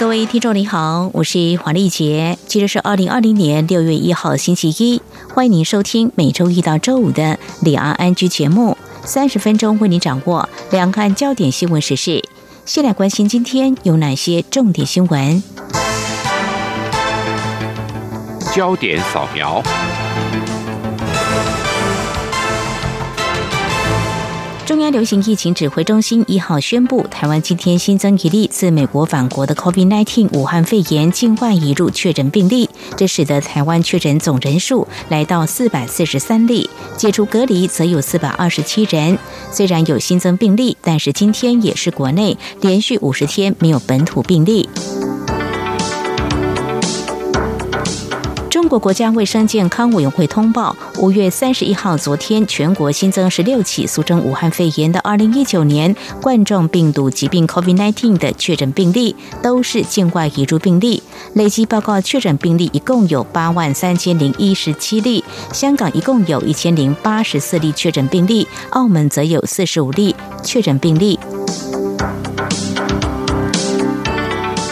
各位听众您好，我是黄丽杰，今日是二零二零年六月一号星期一，欢迎您收听每周一到周五的两岸安居节目，三十分钟为您掌握两岸焦点新闻时事。先来关心今天有哪些重点新闻？焦点扫描。中央流行疫情指挥中心一号宣布，台湾今天新增一例自美国返国的 COVID-19 武汉肺炎境外移入确诊病例，这使得台湾确诊总人数来到四百四十三例，解除隔离则有四百二十七人。虽然有新增病例，但是今天也是国内连续五十天没有本土病例。国国家卫生健康委员会通报，五月三十一号，昨天全国新增十六起俗称武汉肺炎的二零一九年冠状病毒疾病 （COVID-19） 的确诊病例，都是境外移入病例。累计报告确诊病例一共有八万三千零一十七例，香港一共有一千零八十四例确诊病例，澳门则有四十五例确诊病例。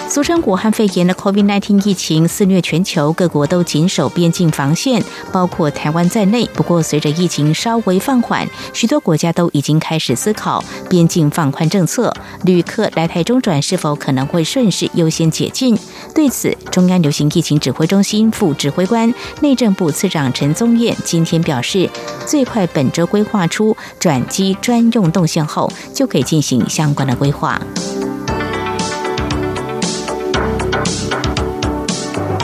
俗称武汉肺炎的 COVID-19 疫情肆虐全球，各国都紧守边境防线，包括台湾在内。不过，随着疫情稍微放缓，许多国家都已经开始思考边境放宽政策，旅客来台中转是否可能会顺势优先解禁。对此，中央流行疫情指挥中心副指挥官、内政部次长陈宗彦今天表示，最快本周规划出转机专用动线后，就可以进行相关的规划。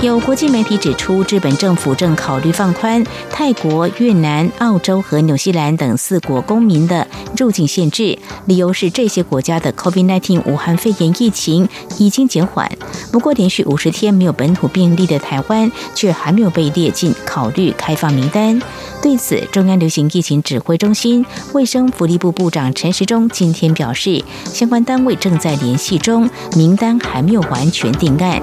有国际媒体指出，日本政府正考虑放宽泰国、越南、澳洲和纽西兰等四国公民的入境限制，理由是这些国家的 COVID-19 武汉肺炎疫情已经减缓。不过，连续五十天没有本土病例的台湾，却还没有被列进考虑开放名单。对此，中央流行疫情指挥中心卫生福利部部长陈时中今天表示，相关单位正在联系中，名单还没有完全定案。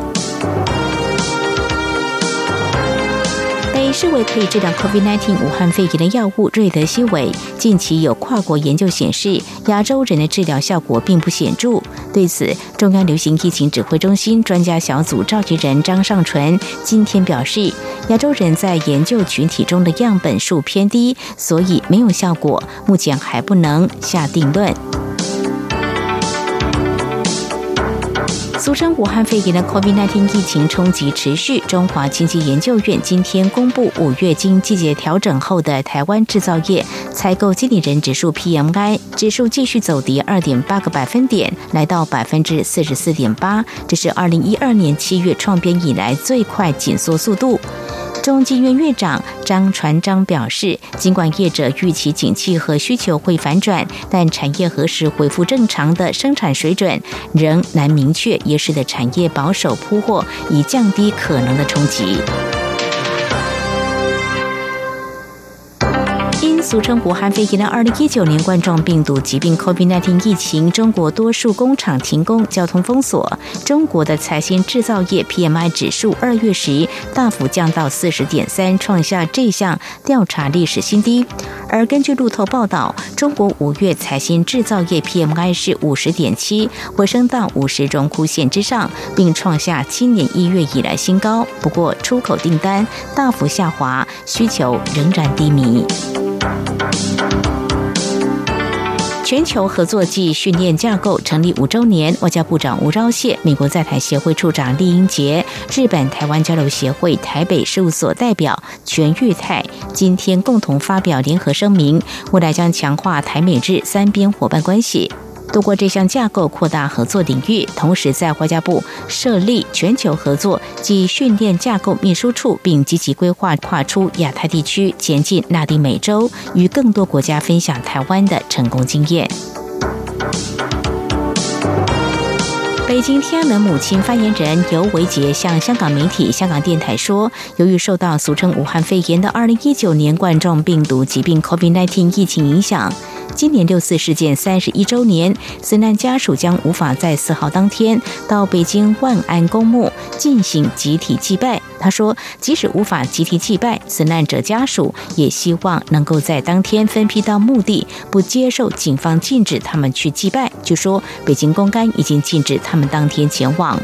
被视为可以治疗 COVID-19 武汉肺炎的药物瑞德西韦，近期有跨国研究显示，亚洲人的治疗效果并不显著。对此，中央流行疫情指挥中心专家小组召集人张尚纯今天表示，亚洲人在研究群体中的样本数偏低，所以没有效果，目前还不能下定论。俗称武汉肺炎的 COVID-19 疫情冲击持续，中华经济研究院今天公布五月经季节调整后的台湾制造业采购经理人指数 PMI 指数继续走跌二点八个百分点，来到百分之四十四点八，这是二零一二年七月创编以来最快紧缩速度。中金院院长张传章表示，尽管业者预期景气和需求会反转，但产业何时恢复正常的生产水准仍难明确，也使得产业保守铺货，以降低可能的冲击。俗称武汉肺炎的二零一九年冠状病毒疾病 （COVID-19） 疫情，中国多数工厂停工、交通封锁。中国的财新制造业 PMI 指数二月时大幅降到四十点三，创下这项调查历史新低。而根据路透报道，中国五月财新制造业 PMI 是五十点七，回升到五十荣枯线之上，并创下今年一月以来新高。不过，出口订单大幅下滑，需求仍然低迷。全球合作暨训练架构成立五周年，外交部长吴钊燮、美国在台协会处长厉英杰、日本台湾交流协会台北事务所代表全玉泰今天共同发表联合声明，未来将强化台美日三边伙伴关系。通过这项架构扩大合作领域，同时在外交部设立全球合作及训练架构秘书处，并积极规划跨出亚太地区，前进拉丁美洲，与更多国家分享台湾的成功经验。北京天安门母亲发言人尤维杰向香港媒体、香港电台说，由于受到俗称武汉肺炎的2019年冠状病毒疾病 COVID-19 疫情影响。今年六四事件三十一周年，死难家属将无法在四号当天到北京万安公墓进行集体祭拜。他说，即使无法集体祭拜，死难者家属也希望能够在当天分批到墓地，不接受警方禁止他们去祭拜。据说，北京公安已经禁止他们当天前往。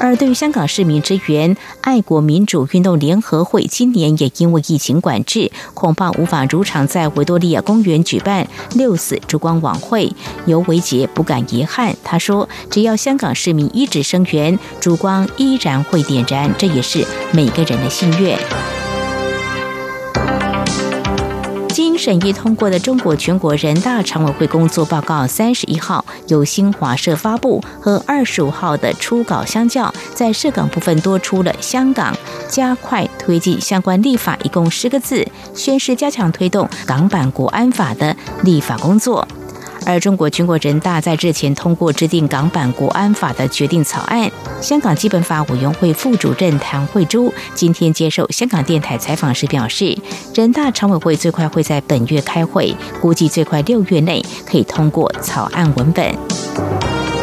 而对于香港市民支援爱国民主运动联合会，今年也因为疫情管制，恐怕无法如常在维多利亚公园举办六四烛光晚会。尤维杰不敢遗憾，他说：“只要香港市民一直声援，烛光依然会点燃，这也是每个人的心愿。”审议通过的中国全国人大常委会工作报告三十一号由新华社发布，和二十五号的初稿相较，在涉港部分多出了“香港加快推进相关立法”一共十个字，宣示加强推动港版国安法的立法工作。而中国全国人大在日前通过制定港版国安法的决定草案。香港基本法委员会副主任谭慧珠今天接受香港电台采访时表示，人大常委会最快会在本月开会，估计最快六月内可以通过草案文本。《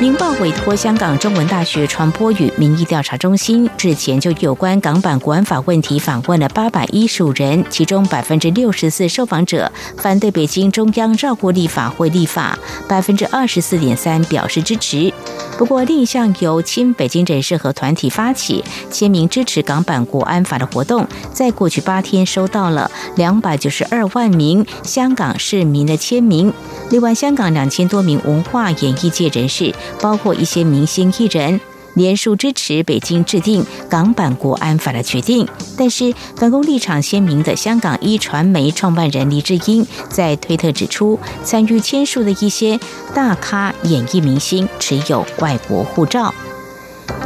明报》委托香港中文大学传播与民意调查中心日前就有关港版国安法问题访问了八百一十五人，其中百分之六十四受访者反对北京中央绕过立法会立法，百分之二十四点三表示支持。不过，另一项由亲北京人士和团体发起签名支持港版国安法的活动，在过去八天收到了两百九十二万名香港市民的签名。另外，香港两千多名文化演艺界人士。包括一些明星艺人联署支持北京制定港版国安法的决定，但是反攻立场鲜明的香港一传媒创办人黎智英在推特指出，参与签署的一些大咖演艺明星持有外国护照。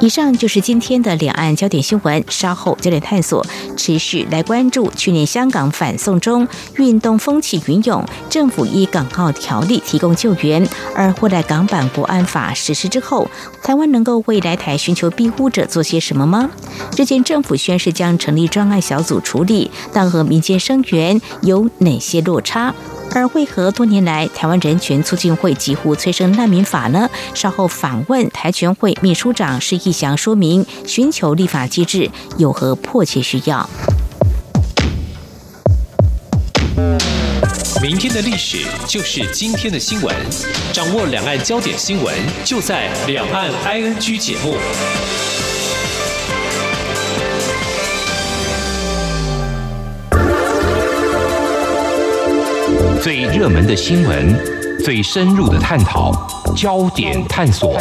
以上就是今天的两岸焦点新闻。稍后焦点探索持续来关注去年香港反送中运动风起云涌，政府依港澳条例提供救援，而后来港版国安法实施之后，台湾能够为来台寻求庇护者做些什么吗？日前政府宣誓将成立专案小组处理，但和民间声援有哪些落差？而为何多年来台湾人权促进会几乎催生难民法呢？稍后访问台全会秘书长施义祥，说明寻求立法机制有何迫切需要。明天的历史就是今天的新闻，掌握两岸焦点新闻就在《两岸 ING》节目。最热门的新闻，最深入的探讨，焦点探索。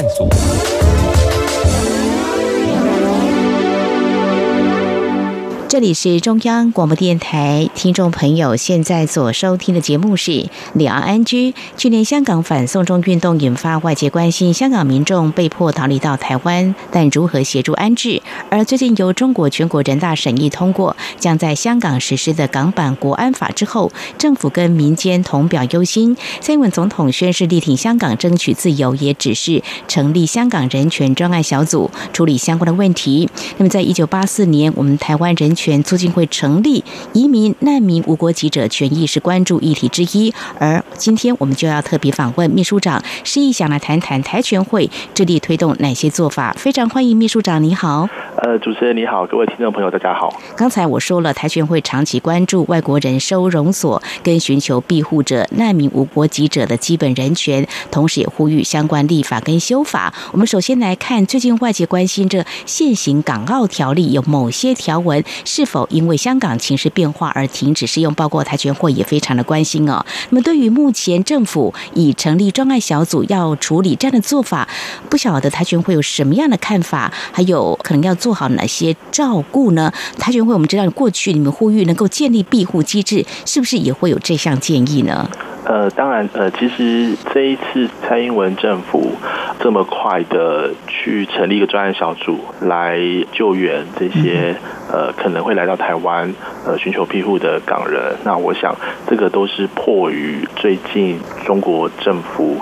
这里是中央广播电台，听众朋友现在所收听的节目是《两岸安居》。去年香港反送中运动引发外界关心，香港民众被迫逃离到台湾，但如何协助安置？而最近由中国全国人大审议通过，将在香港实施的港版国安法之后，政府跟民间同表忧心。蔡英文总统宣誓力挺香港争取自由，也指示成立香港人权专案小组处理相关的问题。那么，在一九八四年，我们台湾人权促进会成立，移民难民无国籍者权益是关注议题之一。而今天我们就要特别访问秘书长施意想来谈谈台全会致力推动哪些做法。非常欢迎秘书长，你好。呃，主持人你好，各位听众朋友大家好。刚才我说了，台全会长期关注外国人收容所跟寻求庇护者、难民无国籍者的基本人权，同时也呼吁相关立法跟修法。我们首先来看，最近外界关心这现行港澳条例有某些条文。是否因为香港情势变化而停止适用？包括台全会也非常的关心哦。那么，对于目前政府已成立专案小组要处理这样的做法，不晓得台全会有什么样的看法？还有可能要做好哪些照顾呢？台全会我们知道，过去你们呼吁能够建立庇护机制，是不是也会有这项建议呢？呃，当然，呃，其实这一次蔡英文政府这么快的去成立一个专案小组来救援这些呃可能会来到台湾呃寻求庇护的港人，那我想这个都是迫于最近中国政府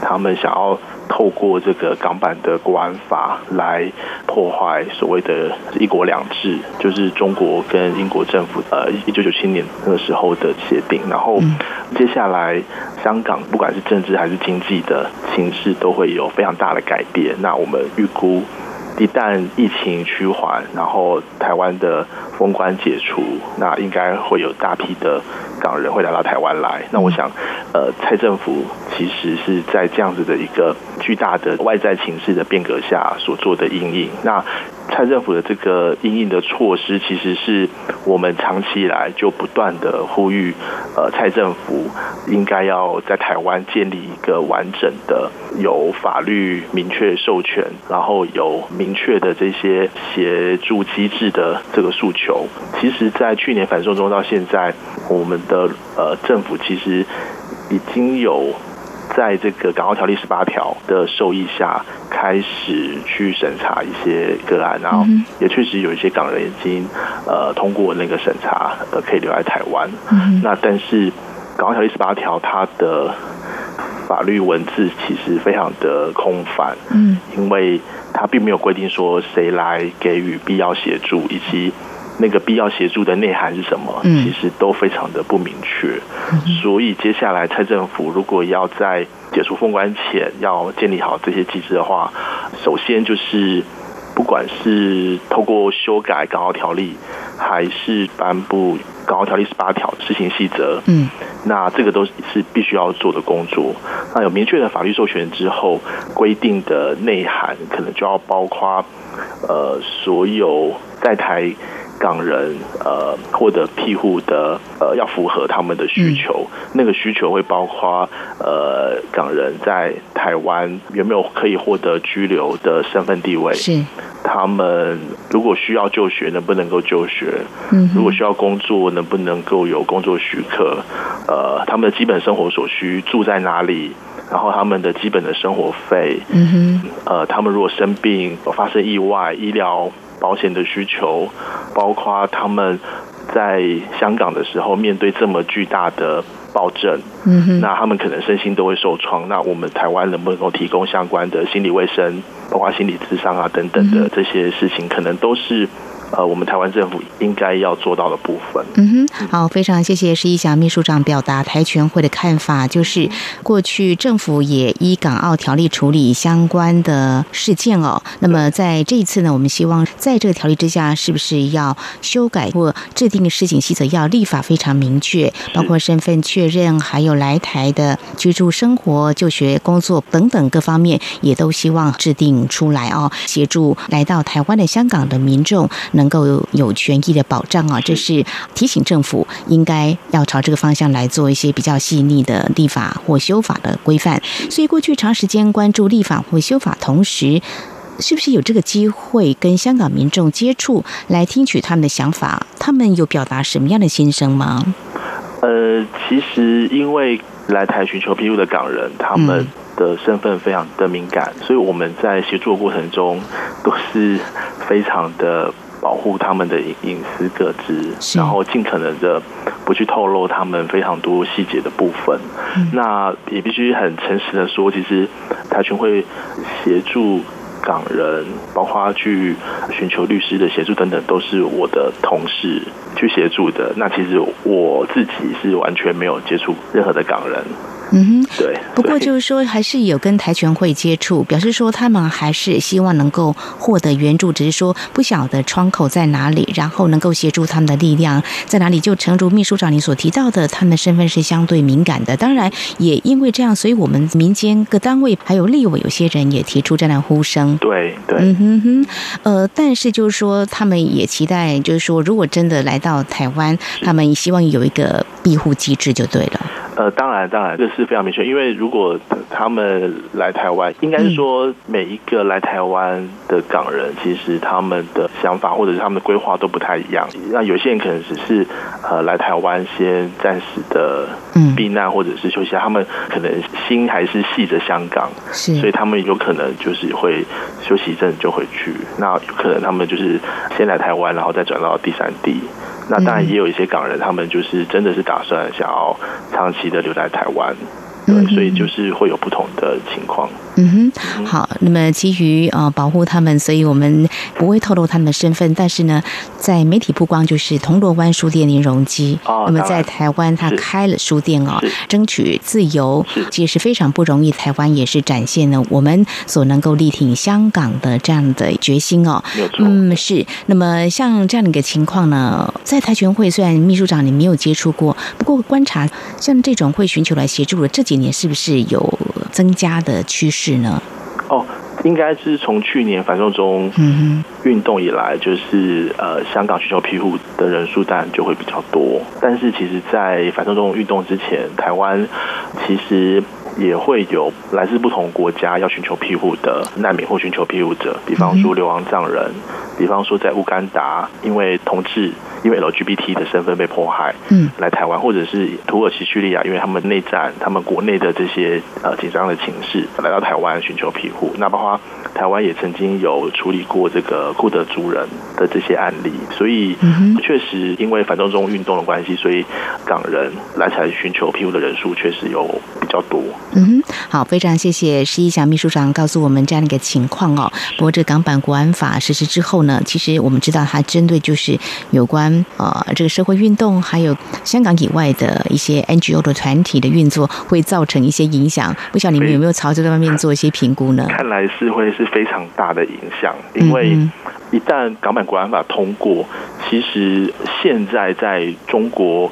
他们想要透过这个港版的国安法来破坏所谓的一国两制，就是中国跟英国政府呃一九九七年那个时候的协定。然后接下来香港不管是政治还是经济的形势都会有非常大的改变。那我们预估。一旦疫情趋缓，然后台湾的封关解除，那应该会有大批的港人会来到台湾来。那我想，呃，蔡政府其实是在这样子的一个巨大的外在情势的变革下所做的应应。那蔡政府的这个应应的措施，其实是我们长期以来就不断的呼吁，呃，蔡政府应该要在台湾建立一个完整的、有法律明确授权，然后有明确的这些协助机制的这个诉求。其实，在去年反送中到现在，我们的呃政府其实已经有。在这个港澳条例十八条的授意下，开始去审查一些个案，然后也确实有一些港人已经呃通过那个审查，呃可以留在台湾。那但是港澳条例十八条它的法律文字其实非常的空泛，嗯，因为它并没有规定说谁来给予必要协助以及。那个必要协助的内涵是什么？其实都非常的不明确。所以接下来蔡政府如果要在解除封关前要建立好这些机制的话，首先就是不管是透过修改港澳条例，还是颁布港澳条例十八条施行细则，嗯，那这个都是必须要做的工作。那有明确的法律授权之后，规定的内涵可能就要包括呃所有在台。港人呃获得庇护的呃要符合他们的需求，那个需求会包括呃港人在台湾有没有可以获得居留的身份地位？是他们如果需要就学，能不能够就学？嗯，如果需要工作，能不能够有工作许可？呃，他们的基本生活所需住在哪里？然后他们的基本的生活费？嗯哼，呃，他们如果生病发生意外，医疗。保险的需求，包括他们在香港的时候面对这么巨大的暴政，嗯那他们可能身心都会受创。那我们台湾能不能够提供相关的心理卫生，包括心理智商啊等等的这些事情，可能都是。呃，我们台湾政府应该要做到的部分。嗯哼，好，非常谢谢施一祥秘书长表达台全会的看法，就是过去政府也依港澳条例处理相关的事件哦。那么在这一次呢，我们希望在这个条例之下，是不是要修改或制定施行细则，要立法非常明确，包括身份确认，还有来台的居住、生活、就学、工作等等各方面，也都希望制定出来哦，协助来到台湾的香港的民众能。能够有权益的保障啊，这是提醒政府应该要朝这个方向来做一些比较细腻的立法或修法的规范。所以过去长时间关注立法或修法，同时是不是有这个机会跟香港民众接触，来听取他们的想法？他们有表达什么样的心声吗？呃，其实因为来台寻求庇护的港人，他们的身份非常的敏感，所以我们在协作过程中都是非常的。保护他们的隐隐私个资，然后尽可能的不去透露他们非常多细节的部分。那也必须很诚实的说，其实台群会协助港人，包括去寻求律师的协助等等，都是我的同事去协助的。那其实我自己是完全没有接触任何的港人。嗯哼，对。不过就是说，还是有跟台全会接触，表示说他们还是希望能够获得援助，只是说不晓得窗口在哪里，然后能够协助他们的力量在哪里。就诚如秘书长你所提到的，他们的身份是相对敏感的。当然，也因为这样，所以我们民间各单位还有立委有些人也提出这样的呼声。对对，嗯哼哼。呃，但是就是说，他们也期待，就是说，如果真的来到台湾，他们希望有一个庇护机制就对了。呃，当然，当然，这是非常明确。因为如果他们来台湾，应该是说每一个来台湾的港人，其实他们的想法或者是他们的规划都不太一样。那有些人可能只是呃来台湾先暂时的避难或者是休息，他们可能心还是系着香港，是，所以他们有可能就是会休息一阵就回去。那有可能他们就是先来台湾，然后再转到第三地。那当然也有一些港人，他们就是真的是打算想要长期的留在台湾，对，所以就是会有不同的情况。嗯哼，好。那么基于呃保护他们，所以我们不会透露他们的身份。但是呢，在媒体曝光就是铜锣湾书店林荣基。哦。那么在台湾他开了书店哦，争取自由，其实是非常不容易。台湾也是展现了我们所能够力挺香港的这样的决心哦。嗯，是。那么像这样的一个情况呢，在台全会虽然秘书长你没有接触过，不过观察像这种会寻求来协助的这几年，是不是有增加的趋势呢？哦，应该是从去年反送中运动以来，就是呃，香港寻求庇护的人数当然就会比较多。但是其实，在反送中运动之前，台湾其实也会有来自不同国家要寻求庇护的难民或寻求庇护者，比方说流亡藏人，比方说在乌干达因为同志。因为 LGBT 的身份被迫害，嗯，来台湾，或者是土耳其、叙利亚，因为他们内战，他们国内的这些呃紧张的情势，来到台湾寻求庇护。那包括台湾也曾经有处理过这个库德族人的这些案例，所以确实因为反动中运动的关系，所以港人来台寻求庇护的人数确实有比较多。嗯哼，好，非常谢谢施一祥秘书长告诉我们这样的一个情况哦。不过这港版国安法实施之后呢，其实我们知道它针对就是有关。呃，这个社会运动还有香港以外的一些 NGO 的团体的运作，会造成一些影响。不晓得你们有没有朝这方面做一些评估呢？看来是会是非常大的影响，因为一旦港版国安法通过，其实现在在中国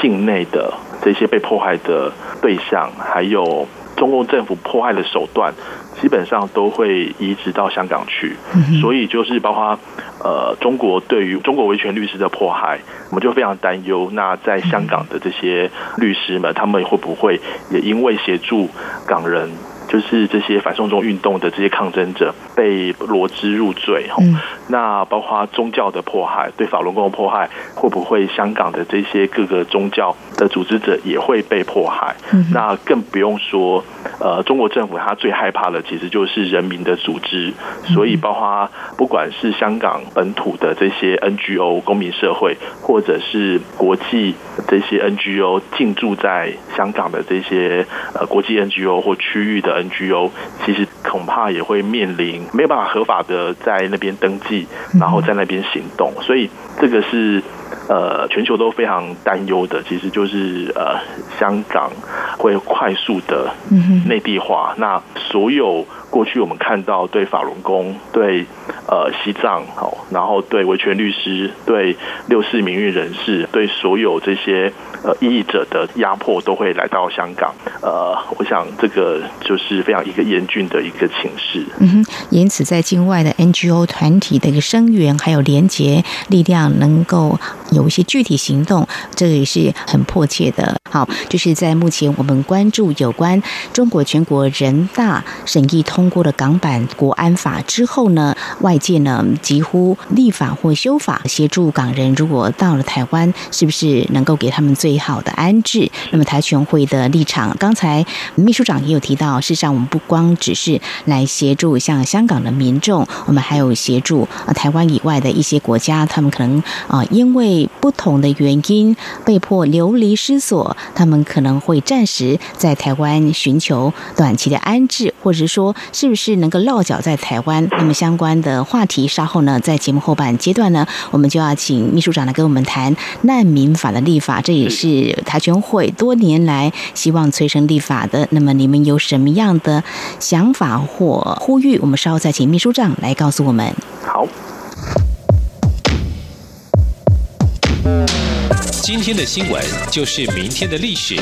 境内的这些被迫害的对象，还有中共政府迫害的手段。基本上都会移植到香港去，所以就是包括呃中国对于中国维权律师的迫害，我们就非常担忧。那在香港的这些律师们，他们会不会也因为协助港人？就是这些反送中运动的这些抗争者被罗织入罪，嗯，那包括宗教的迫害，对法轮功的迫害，会不会香港的这些各个宗教的组织者也会被迫害？嗯，那更不用说，呃，中国政府他最害怕的其实就是人民的组织，所以包括不管是香港本土的这些 NGO 公民社会，或者是国际这些 NGO 进驻在香港的这些呃国际 NGO 或区域的。NGO 其实恐怕也会面临没有办法合法的在那边登记，然后在那边行动，所以这个是呃全球都非常担忧的。其实就是呃香港会快速的内地化，那所有过去我们看到对法轮功、对呃西藏好，然后对维权律师、对六四民运人士、对所有这些。呃，异议者的压迫都会来到香港。呃，我想这个就是非常一个严峻的一个情势。嗯哼，因此在境外的 NGO 团体的一个声援还有连结力量，能够有一些具体行动，这也是很迫切的。好，就是在目前我们关注有关中国全国人大审议通过了港版国安法之后呢，外界呢几乎立法或修法协助港人，如果到了台湾，是不是能够给他们最好的安置。那么台全会的立场，刚才秘书长也有提到，事实上我们不光只是来协助像香港的民众，我们还有协助啊台湾以外的一些国家，他们可能啊因为不同的原因被迫流离失所，他们可能会暂时在台湾寻求短期的安置，或者说是不是能够落脚在台湾。那么相关的话题，稍后呢在节目后半阶段呢，我们就要请秘书长来跟我们谈难民法的立法，这也是。是台全会多年来希望催生立法的，那么你们有什么样的想法或呼吁？我们稍后再请秘书长来告诉我们。好，今天的新闻就是明天的历史，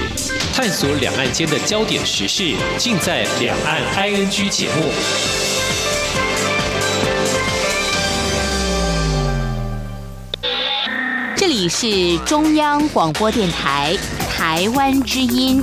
探索两岸间的焦点时事，尽在《两岸 ING》节目。是中央广播电台台湾之音。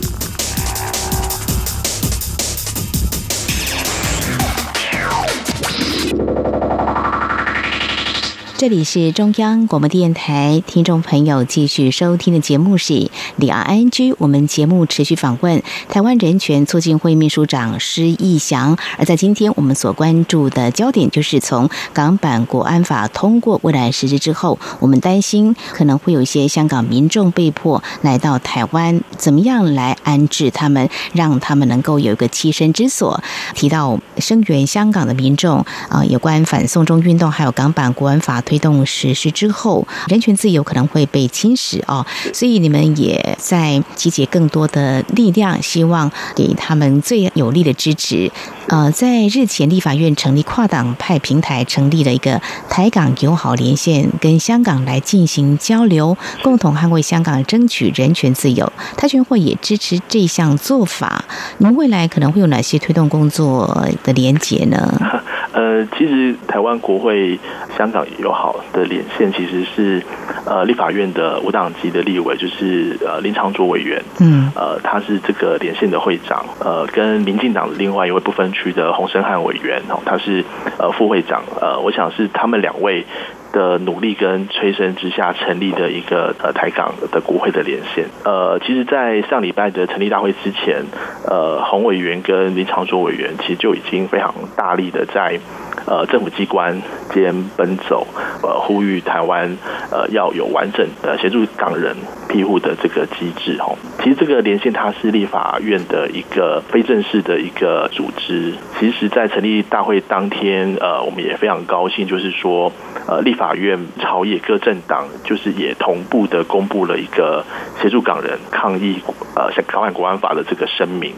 这里是中央广播电台，听众朋友继续收听的节目是李昂 I N G。我们节目持续访问台湾人权促进会秘书长施义祥。而在今天我们所关注的焦点，就是从港版国安法通过未来实施之后，我们担心可能会有一些香港民众被迫来到台湾，怎么样来安置他们，让他们能够有一个栖身之所。提到声援香港的民众啊，有关反送中运动，还有港版国安法。推动实施之后，人权自由可能会被侵蚀哦，所以你们也在集结更多的力量，希望给他们最有力的支持。呃，在日前立法院成立跨党派平台，成立了一个台港友好连线，跟香港来进行交流，共同捍卫香港，争取人权自由。台全会也支持这项做法。你们未来可能会有哪些推动工作的连结呢？呃，其实台湾国会香港友好的连线其实是呃立法院的无党籍的立委，就是呃林长卓委员，嗯，呃他是这个连线的会长，呃跟民进党的另外一位不分区的洪生汉委员哦，他是呃副会长，呃我想是他们两位。的努力跟催生之下成立的一个呃台港的国会的连线，呃，其实，在上礼拜的成立大会之前，呃，洪委员跟林长卓委员其实就已经非常大力的在呃政府机关间奔走，呃，呼吁台湾呃要有完整的协助港人庇护的这个机制哦。其实这个连线它是立法院的一个非正式的一个组织，其实，在成立大会当天，呃，我们也非常高兴，就是说，呃，立。法院朝野各政党就是也同步的公布了一个协助港人抗议呃像港版国安法的这个声明。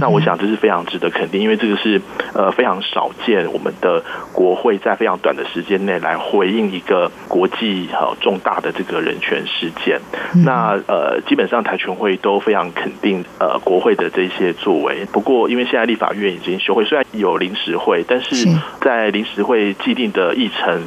那我想这是非常值得肯定，因为这个是呃非常少见，我们的国会在非常短的时间内来回应一个国际好重大的这个人权事件。那呃基本上台全会都非常肯定呃国会的这些作为。不过因为现在立法院已经休会，虽然有临时会，但是在临时会既定的议程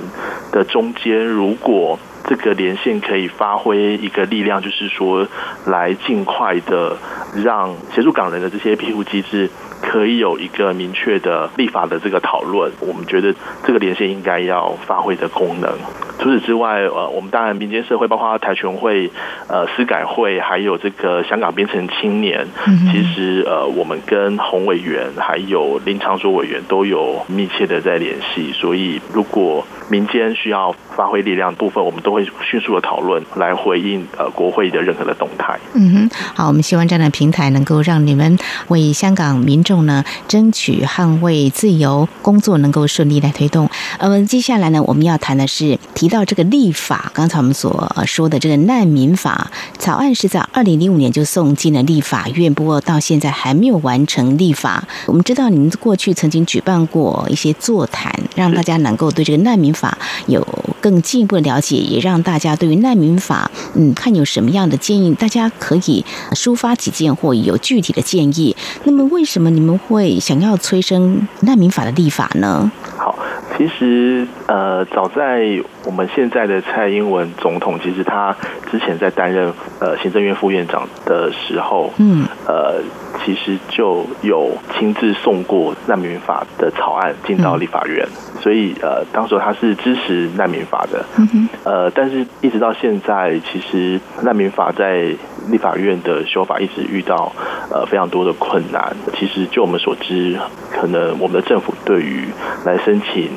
的中间，如果这个连线可以发挥一个力量，就是说来尽快的让协助港人的这些庇护机制可以有一个明确的立法的这个讨论。我们觉得这个连线应该要发挥的功能。除此之外，呃，我们当然民间社会，包括台全会、呃，司改会，还有这个香港编程青年，其实呃，我们跟洪委员还有林长卓委员都有密切的在联系。所以，如果民间需要发挥力量部分，我们都会迅速的讨论来回应呃国会的任何的动态。嗯哼，好，我们希望这样的平台能够让你们为香港民众呢争取捍卫自由工作能够顺利来推动。呃，接下来呢，我们要谈的是提。到这个立法，刚才我们所说的这个难民法草案是在二零零五年就送进了立法院，不过到现在还没有完成立法。我们知道您过去曾经举办过一些座谈，让大家能够对这个难民法有更进一步的了解，也让大家对于难民法，嗯，看有什么样的建议，大家可以抒发己见或有具体的建议。那么，为什么你们会想要催生难民法的立法呢？好。其实，呃，早在我们现在的蔡英文总统，其实他之前在担任呃行政院副院长的时候，嗯，呃，其实就有亲自送过难民法的草案进到立法院，所以呃，当时他是支持难民法的，嗯呃，但是一直到现在，其实难民法在立法院的修法一直遇到呃非常多的困难。其实就我们所知，可能我们的政府对于来申请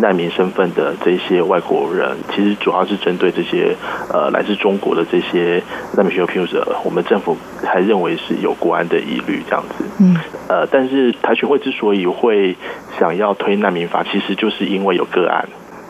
难民身份的这些外国人，其实主要是针对这些呃来自中国的这些难民寻求庇护者，我们政府还认为是有国安的疑虑这样子。嗯。呃，但是台学会之所以会想要推难民法，其实就是因为有个案，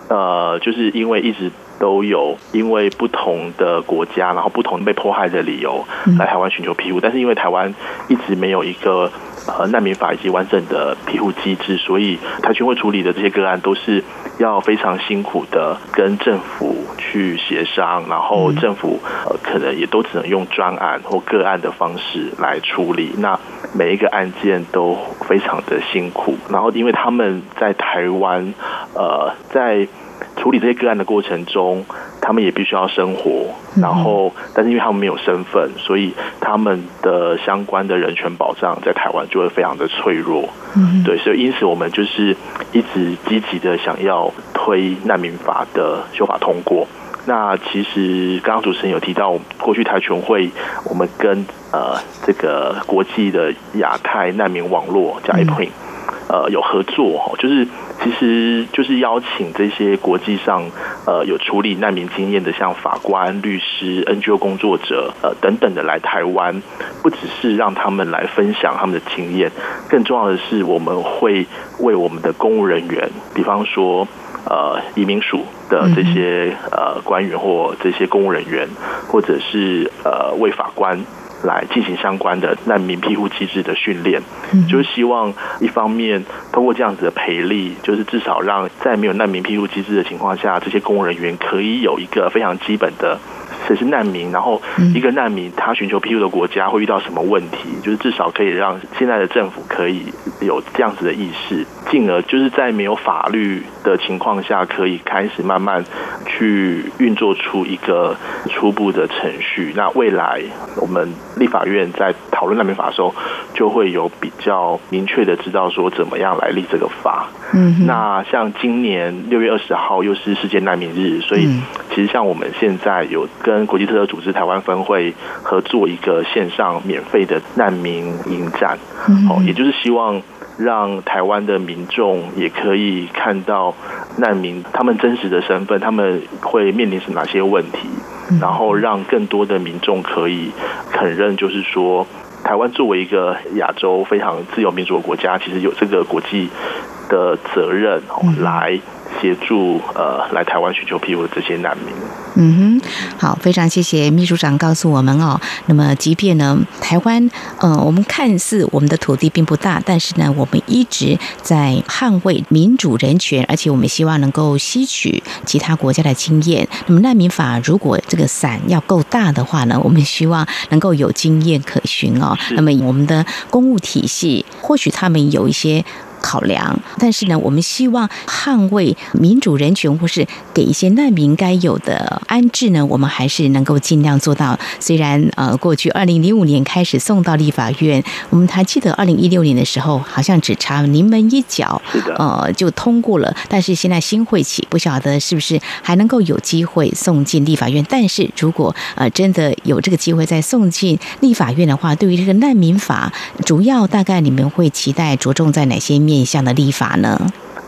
呃，就是因为一直。都有因为不同的国家，然后不同被迫害的理由来台湾寻求庇护，但是因为台湾一直没有一个呃难民法以及完整的庇护机制，所以台军会处理的这些个案都是要非常辛苦的跟政府去协商，然后政府呃可能也都只能用专案或个案的方式来处理，那每一个案件都非常的辛苦，然后因为他们在台湾呃在。处理这些个案的过程中，他们也必须要生活，然后，但是因为他们没有身份，所以他们的相关的人权保障在台湾就会非常的脆弱。嗯，对，所以因此我们就是一直积极的想要。推难民法的修法通过。那其实刚刚主持人有提到，过去台全会我们跟呃这个国际的亚太难民网络叫 APRIN，呃有合作哈，就是其实就是邀请这些国际上呃有处理难民经验的，像法官、律师、NGO 工作者呃等等的来台湾，不只是让他们来分享他们的经验，更重要的是我们会为我们的公务人员，比方说。呃，移民署的这些呃官员或这些公务人员，或者是呃为法官来进行相关的难民庇护机制的训练，就是希望一方面通过这样子的培力，就是至少让在没有难民庇护机制的情况下，这些公务人员可以有一个非常基本的。谁是难民？然后一个难民他寻求庇护的国家会遇到什么问题？就是至少可以让现在的政府可以有这样子的意识，进而就是在没有法律的情况下，可以开始慢慢去运作出一个初步的程序。那未来我们立法院在讨论难民法的时候，就会有比较明确的知道说怎么样来立这个法。嗯，那像今年六月二十号又是世界难民日，所以其实像我们现在有跟国际特色组织台湾分会合作一个线上免费的难民营站，哦，也就是希望让台湾的民众也可以看到难民他们真实的身份，他们会面临是哪些问题，然后让更多的民众可以承认，就是说台湾作为一个亚洲非常自由民主的国家，其实有这个国际。的责任来协助呃来台湾寻求庇护的这些难民。嗯哼，好，非常谢谢秘书长告诉我们哦。那么，即便呢台湾呃我们看似我们的土地并不大，但是呢我们一直在捍卫民主人权，而且我们希望能够吸取其他国家的经验。那么难民法如果这个伞要够大的话呢，我们希望能够有经验可循哦。那么我们的公务体系或许他们有一些。考量，但是呢，我们希望捍卫民主人权，或是给一些难民该有的安置呢，我们还是能够尽量做到。虽然呃，过去二零零五年开始送到立法院，我们还记得二零一六年的时候，好像只差临门一脚，呃，就通过了。但是现在新会起，不晓得是不是还能够有机会送进立法院。但是如果呃真的有这个机会再送进立法院的话，对于这个难民法，主要大概你们会期待着重在哪些？面向的立法呢？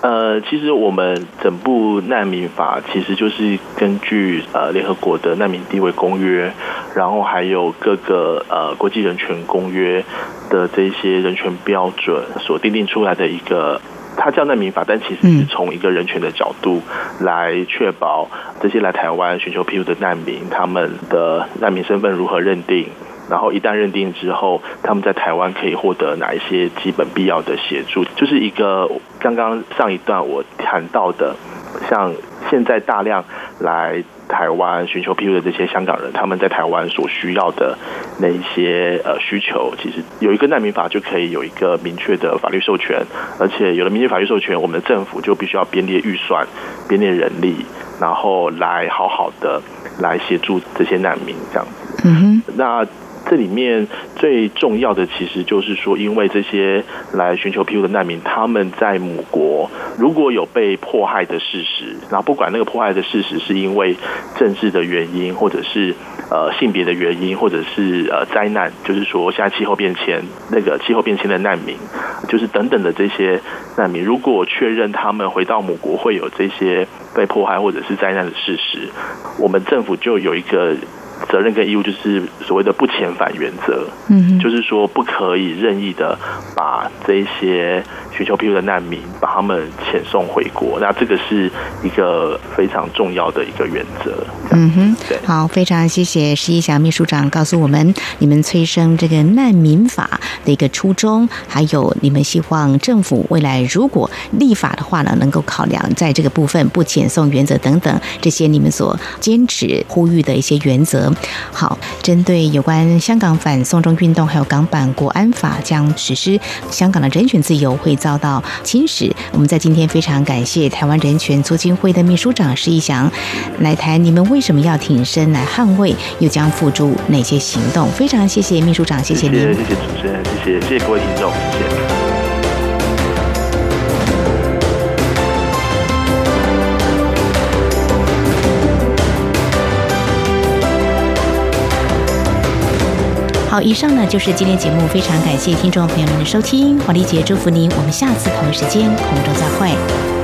呃，其实我们整部难民法其实就是根据呃联合国的难民地位公约，然后还有各个呃国际人权公约的这些人权标准所定定出来的一个，它叫难民法，但其实是从一个人权的角度来确保这些来台湾寻求庇护的难民，他们的难民身份如何认定。然后一旦认定之后，他们在台湾可以获得哪一些基本必要的协助？就是一个刚刚上一段我谈到的，像现在大量来台湾寻求庇护的这些香港人，他们在台湾所需要的那一些呃需求，其实有一个难民法就可以有一个明确的法律授权，而且有了明确法律授权，我们的政府就必须要编列预算、编列人力，然后来好好的来协助这些难民这样子。嗯哼，那。这里面最重要的，其实就是说，因为这些来寻求庇护的难民，他们在母国如果有被迫害的事实，然后不管那个迫害的事实是因为政治的原因，或者是呃性别的原因，或者是呃灾难，就是说现在气候变迁那个气候变迁的难民，就是等等的这些难民，如果确认他们回到母国会有这些被迫害或者是灾难的事实，我们政府就有一个。责任跟义务就是所谓的不遣返原则，嗯，就是说不可以任意的把这些寻求庇护的难民把他们遣送回国，那这个是一个非常重要的一个原则。嗯哼，对，好，非常谢谢施一祥秘书长告诉我们你们催生这个难民法的一个初衷，还有你们希望政府未来如果立法的话呢，能够考量在这个部分不遣送原则等等这些你们所坚持呼吁的一些原则。好，针对有关香港反送中运动，还有港版国安法将实施，香港的人权自由会遭遭到侵蚀。我们在今天非常感谢台湾人权促进会的秘书长施一祥来谈，你们为什么要挺身来捍卫，又将付出哪些行动？非常谢谢秘书长，谢谢您，谢谢主持人，谢谢谢谢各位听众，谢谢。好，以上呢就是今天节目，非常感谢听众朋友们的收听，黄丽杰祝福您，我们下次同一时间空中再会。